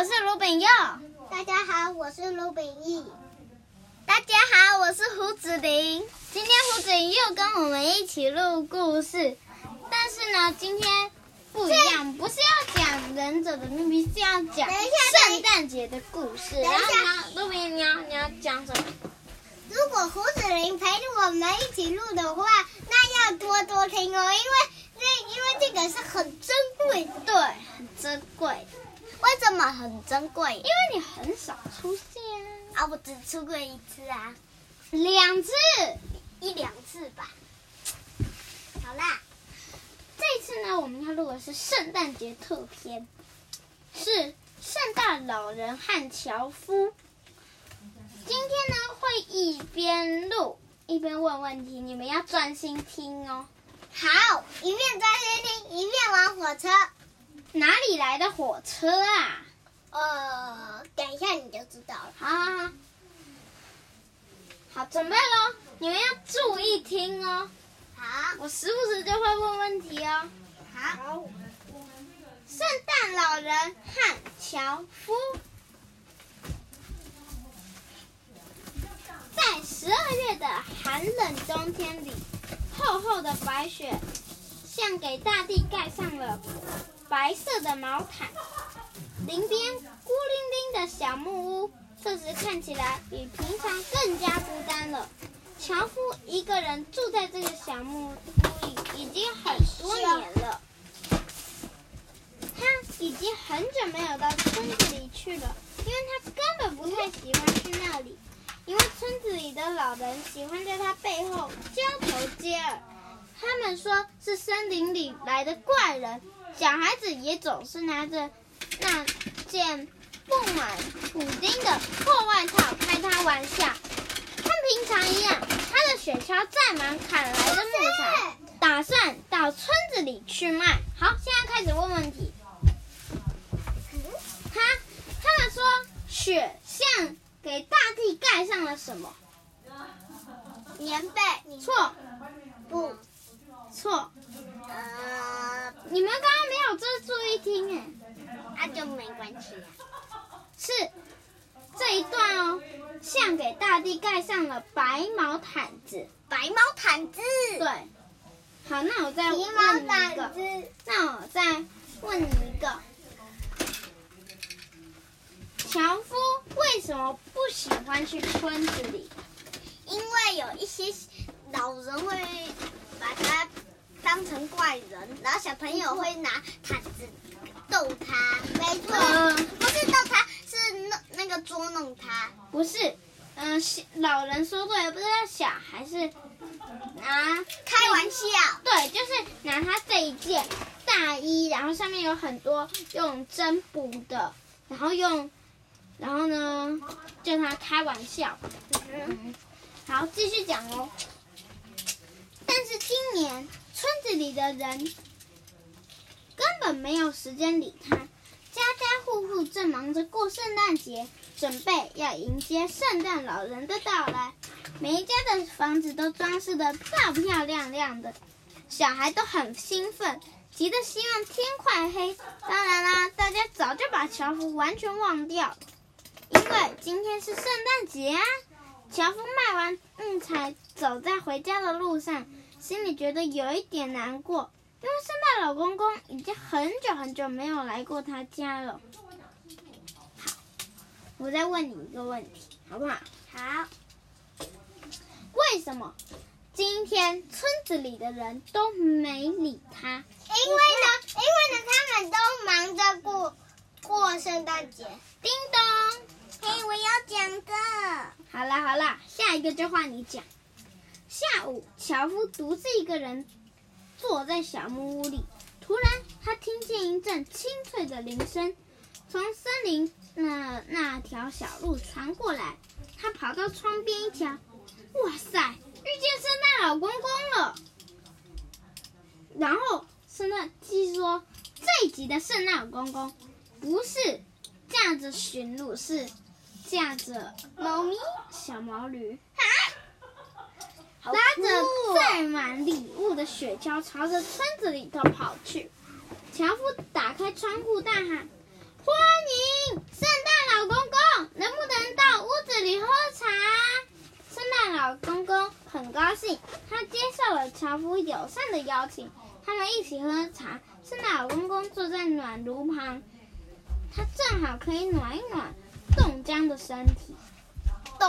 我是卢炳佑。大家好，我是卢炳义。大家好，我是胡子林。今天胡子林又跟我们一起录故事，但是呢，今天不一样，不是要讲忍者的秘密，是要讲圣诞节的故事。然后卢炳，你要你要讲什么？如果胡子林陪着我们一起录的话，那要多多听哦，因为这因为这个是很珍贵的，对，很珍贵。为什么很珍贵？因为你很少出现啊，我只出过一次啊，两次，一两次吧。好啦，这次呢，我们要录的是圣诞节特篇，是圣诞老人和樵夫。今天呢，会一边录一边问问题，你们要专心听哦。好，一边专心听，一边玩火车。哪里来的火车啊？呃，等一下你就知道了。好好好，好，准备喽！你们要注意听哦。好，我时不时就会问问题哦。好，圣诞老人和樵夫。在十二月的寒冷冬天里，厚厚的白雪像给大地盖上了白色的毛毯。林边孤零零的小木屋，这时看起来比平常更加孤单了。樵夫一个人住在这个小木屋里已经很多年了，他已经很久没有到村子里去了，因为他根本不太喜欢去那里。因为村子里的老人喜欢在他背后交头接耳，他们说是森林里来的怪人。小孩子也总是拿着那件布满补丁的破外套开他玩笑。像平常一样，他的雪橇载满砍来的木材，打算到村子里去卖。好，现在开始问问题。他他们说雪像。给大地盖上了什么？棉被。错。不。错。你们刚刚没有这注意听哎，那、啊、就没关系了。是这一段哦，像给大地盖上了白毛毯子。白毛毯子。对。好，那我再问你一个。那我再问你一个。樵夫为什么不喜欢去村子里？因为有一些老人会把他当成怪人，然后小朋友会拿毯子逗他。没错，呃、不是逗他，是那那个捉弄他。不是，嗯、呃，老人说过，也不知道小孩是拿开玩笑。对，就是拿他这一件大衣，然后上面有很多用针补的，然后用。然后呢，叫他开玩笑。嗯，好，继续讲哦。但是今年村子里的人根本没有时间理他，家家户户正忙着过圣诞节，准备要迎接圣诞老人的到来。每一家的房子都装饰的漂漂亮亮的，小孩都很兴奋，急得希望天快黑。当然啦，大家早就把樵夫完全忘掉。因为今天是圣诞节啊！樵夫卖完木材，走在回家的路上，心里觉得有一点难过，因为圣诞老公公已经很久很久没有来过他家了。好，我再问你一个问题，好不好？好。为什么今天村子里的人都没理他？因为呢，因为呢，他们都忙着过过圣诞节。叮咚。嘿，我要讲的。好啦好啦，下一个就换你讲。下午，樵夫独自一个人坐在小木屋里，突然他听见一阵清脆的铃声从森林那那条小路传过来。他跑到窗边一瞧，哇塞，遇见圣诞老公公了。然后圣诞据说这一集的圣诞老公公不是驾着驯鹿，是。驾着猫咪小毛驴，拉着载满礼物的雪橇朝着村子里头跑去。樵夫打开窗户大喊：“欢迎圣诞老公公，能不能到屋子里喝茶？”圣诞老公公很高兴，他接受了樵夫友善的邀请，他们一起喝茶。圣诞老公公坐在暖炉旁，他正好可以暖一暖冻僵的身体。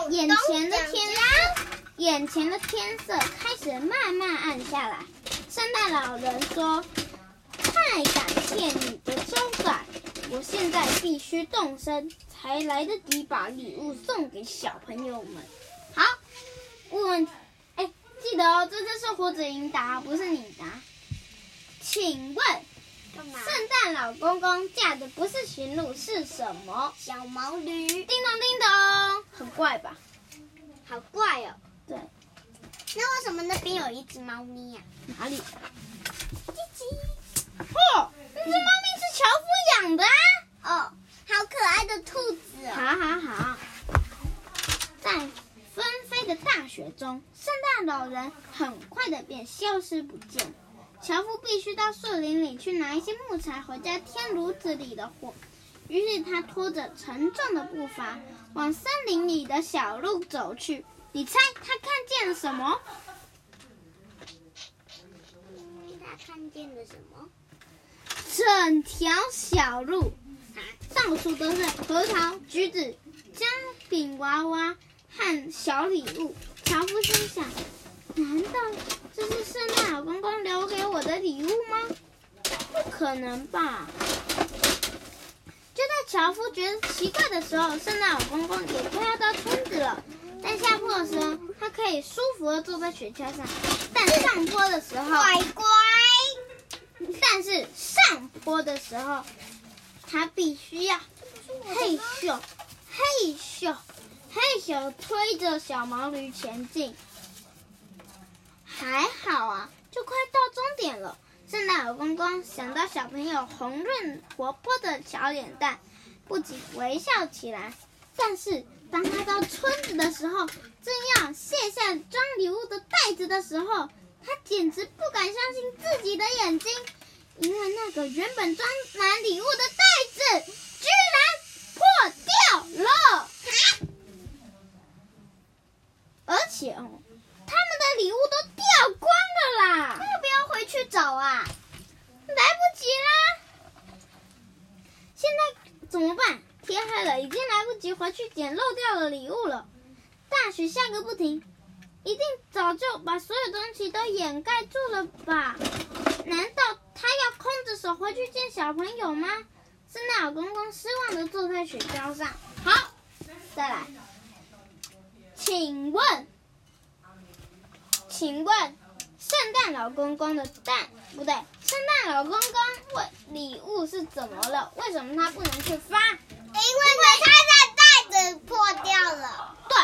眼前的天亮。眼前的天色开始慢慢暗下来。圣诞老人说：“太感谢你的招待，我现在必须动身，才来得及把礼物送给小朋友们。”好，问，哎，记得哦，这次是胡子莹答，不是你答。请问，圣诞老公公驾的不是驯鹿，是什么？小毛驴。叮咚叮咚，很怪吧？好怪哦。对。那为什么那边有一只猫咪呀？哪里？叽叽。嚯，那只猫咪是樵夫养的啊！哦，好可爱的兔子哦。好好好。在纷飞的大雪中，圣诞老人很快的便消失不见。樵夫必须到树林里去拿一些木材回家添炉子里的火。于是他拖着沉重的步伐往森林里的小路走去。你猜他看见了什么？他看见了什么？整条小路，到处都是核桃、橘子、姜饼娃娃和小礼物。樵夫心想：难道这是圣诞老公公留给我的礼物吗？不可能吧！就在樵夫觉得奇怪的时候，圣诞老公公也快要到村子了。在下坡的时候，他可以舒服的坐在雪橇上；但上坡的时候，乖乖。但是上坡的时候，他必须要嘿咻、嘿咻、嘿咻推着小毛驴前进。还好啊，就快到终点了。圣诞老公公想到小朋友红润活泼的小脸蛋，不禁微笑起来。但是当他到村子的时候，正要卸下装礼物的袋子的时候，他简直不敢相信自己的眼睛，因为那个原本装满礼物的袋子居然破掉了，而且哦，他们的礼物都掉光了啦！要不要回去找啊？来不及啦！现在怎么办？天黑了，已经来不及回去捡漏掉的礼物了。大雪下个不停，一定早就把所有东西都掩盖住了吧？难道他要空着手回去见小朋友吗？圣诞老公公失望地坐在雪橇上。好，再来，请问，请问，圣诞老公公的蛋不对，圣诞老公公为礼物是怎么了？为什么他不能去发？因为他的袋子破掉了。对，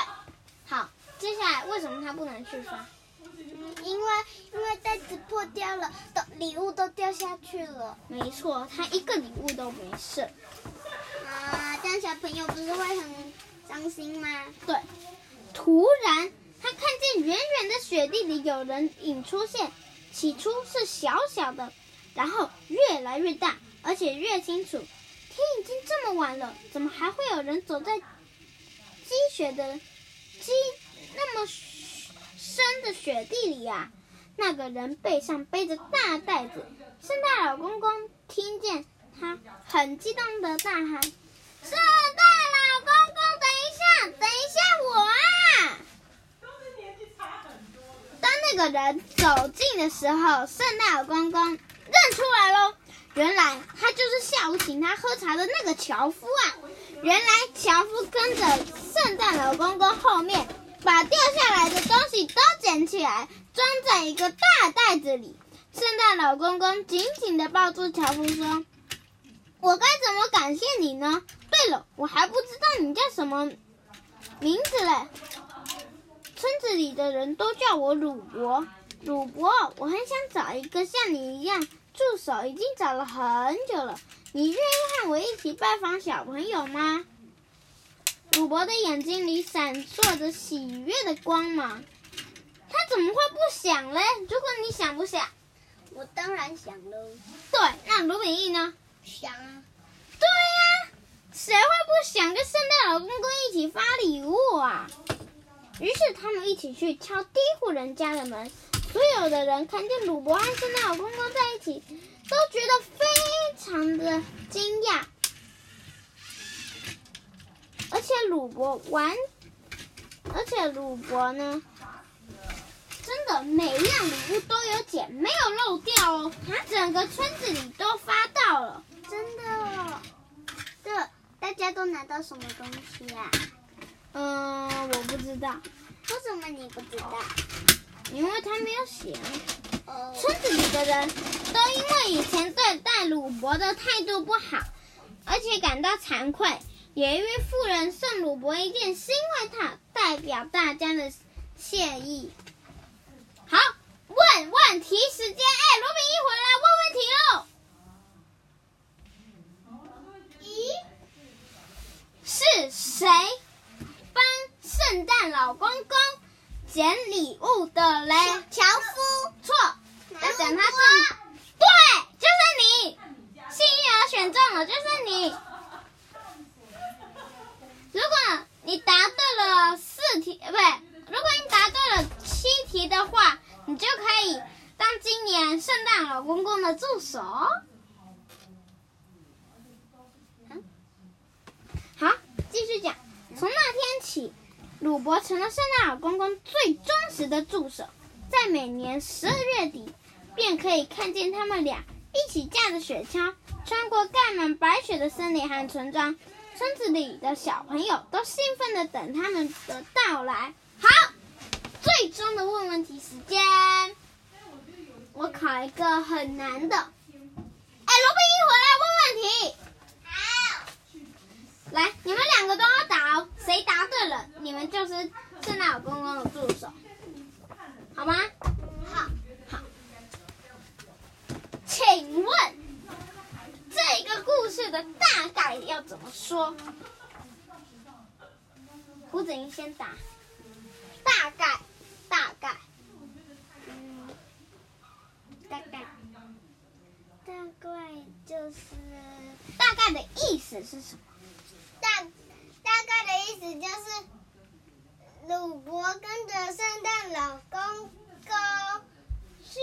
好，接下来为什么他不能去发？因为因为袋子破掉了，都礼物都掉下去了。没错，他一个礼物都没剩。啊，这样小朋友不是会很伤心吗？对。突然，他看见远远的雪地里有人影出现，起初是小小的，然后越来越大，而且越清楚。天已经这么晚了，怎么还会有人走在积雪的积那么深的雪地里呀？那个人背上背着大袋子，圣诞老公公听见他很激动的大喊：“圣诞老公公，等一下，等一下，我啊！”当那个人走近的时候，圣诞老公公认出来喽。原来他就是下午请他喝茶的那个樵夫啊！原来樵夫跟着圣诞老公公后面，把掉下来的东西都捡起来，装在一个大袋子里。圣诞老公公紧紧地抱住樵夫说：“我该怎么感谢你呢？对了，我还不知道你叫什么名字嘞。村子里的人都叫我鲁伯。鲁伯，我很想找一个像你一样。”助手已经找了很久了，你愿意和我一起拜访小朋友吗？鲁伯的眼睛里闪烁着喜悦的光芒，他怎么会不想嘞？如果你想不想？我当然想喽。对，那卢炳义呢？想啊。对呀、啊，谁会不想跟圣诞老公公一起发礼物啊？于是他们一起去敲第一户人家的门。所有的人看见鲁伯和圣诞老公公在一起，都觉得非常的惊讶。而且鲁伯玩，而且鲁伯呢，真的每一样礼物都有捡，没有漏掉哦。他整个村子里都发到了，真的哦。对，大家都拿到什么东西呀？嗯，我不知道。为什么你不知道？因为他没有写。村子里的人都因为以前对待鲁伯的态度不好，而且感到惭愧。有一位妇人送鲁伯一件新外套，代表大家的谢意。好，问问题时间。哎，罗宾一回来问问题喽。咦，是谁帮圣诞老公公捡礼物的嘞？樵夫。错，要等他正。对，就是你，幸运儿选中了，就是你。如果你答对了四题，不对，如果你答对了七题的话，你就可以当今年圣诞老公公的助手。嗯，好，继续讲。从那天起，鲁伯成了圣诞老公公最忠实的助手，在每年十二月底，便可以看见他们俩一起驾着雪橇，穿过盖满白雪的森林和村庄。村子里的小朋友都兴奋地等他们的到来。好，最终的问问题时间，我考一个很难的。哎，罗宾一回来问问题。来，你们两个都要答哦，谁答对了，你们就是圣诞老公公的助手，好吗？好，好，请问。这个故事的大概要怎么说？胡子英先答。大概，大概，嗯，大概，大概就是大概的意思是什么？大大概的意思就是，鲁伯跟着圣诞老公公去。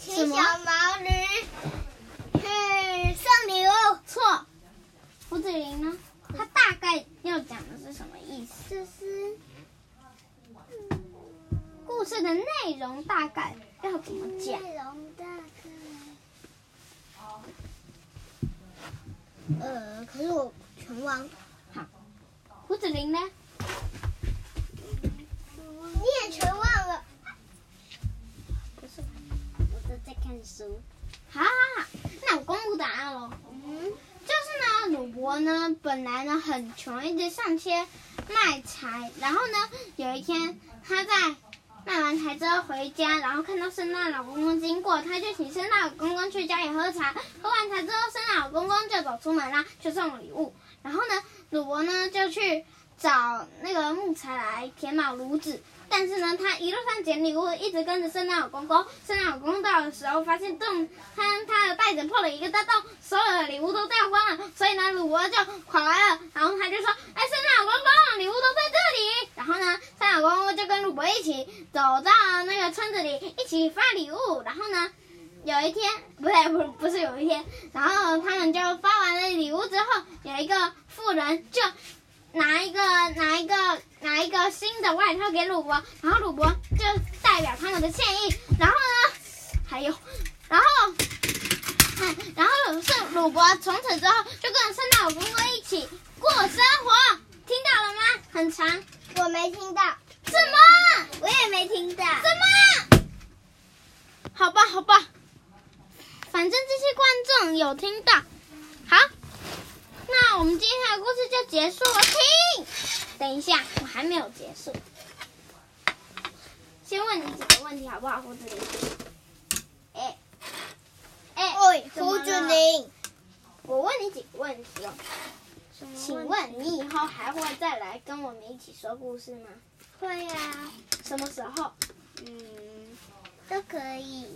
骑小毛驴去送礼物。错，胡子林呢？他大概要讲的是什么意思？就是故事的内容大概要怎么讲？内容大概，呃，可是我全忘。好，胡子林呢？你也全忘了。不是，我都在看书，好好好，那我公布答案喽。嗯，就是呢，鲁伯呢本来呢很穷，一直上街卖柴。然后呢，有一天他在卖完柴之后回家，然后看到圣诞老公公经过，他就请圣诞老公公去家里喝茶。喝完茶之后，圣诞老公公就走出门啦，去送礼物。然后呢，鲁伯呢就去找那个木材来填满炉子。但是呢，他一路上捡礼物，一直跟着圣诞老公公。圣诞老公公到的时候，发现洞，他他的袋子破了一个大洞，所有的礼物都掉光了。所以呢，鲁伯就跑来了，然后他就说：“哎，圣诞老公公，礼物都在这里。”然后呢，圣诞老公公就跟鲁伯一起走到那个村子里，一起发礼物。然后呢，有一天，不对，不不是有一天，然后他们就发完了礼物之后，有一个妇人就。拿一个拿一个拿一个新的外套给鲁伯，然后鲁伯就代表他们的歉意。然后呢，还有，然后，嗯，然后是鲁伯从此之后就跟圣诞老公公一起过生活，听到了吗？很长，我没听到。什么？我也没听到。什么？好吧，好吧，反正这些观众有听到。好。那我们今天的故事就结束了。停，等一下，我还没有结束。先问你几个问题好不好，胡子林？哎，哎，胡子林，我问你几个问题哦。请问你以后还会再来跟我们一起说故事吗？会呀。什么时候？嗯，都可以。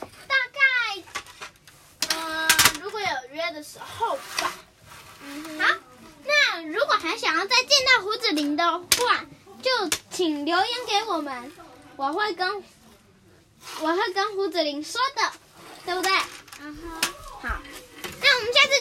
大概，呃，如果有约的时候吧。好，那如果还想要再见到胡子林的话，就请留言给我们，我会跟我会跟胡子林说的，对不对？嗯哼。好，那我们下次。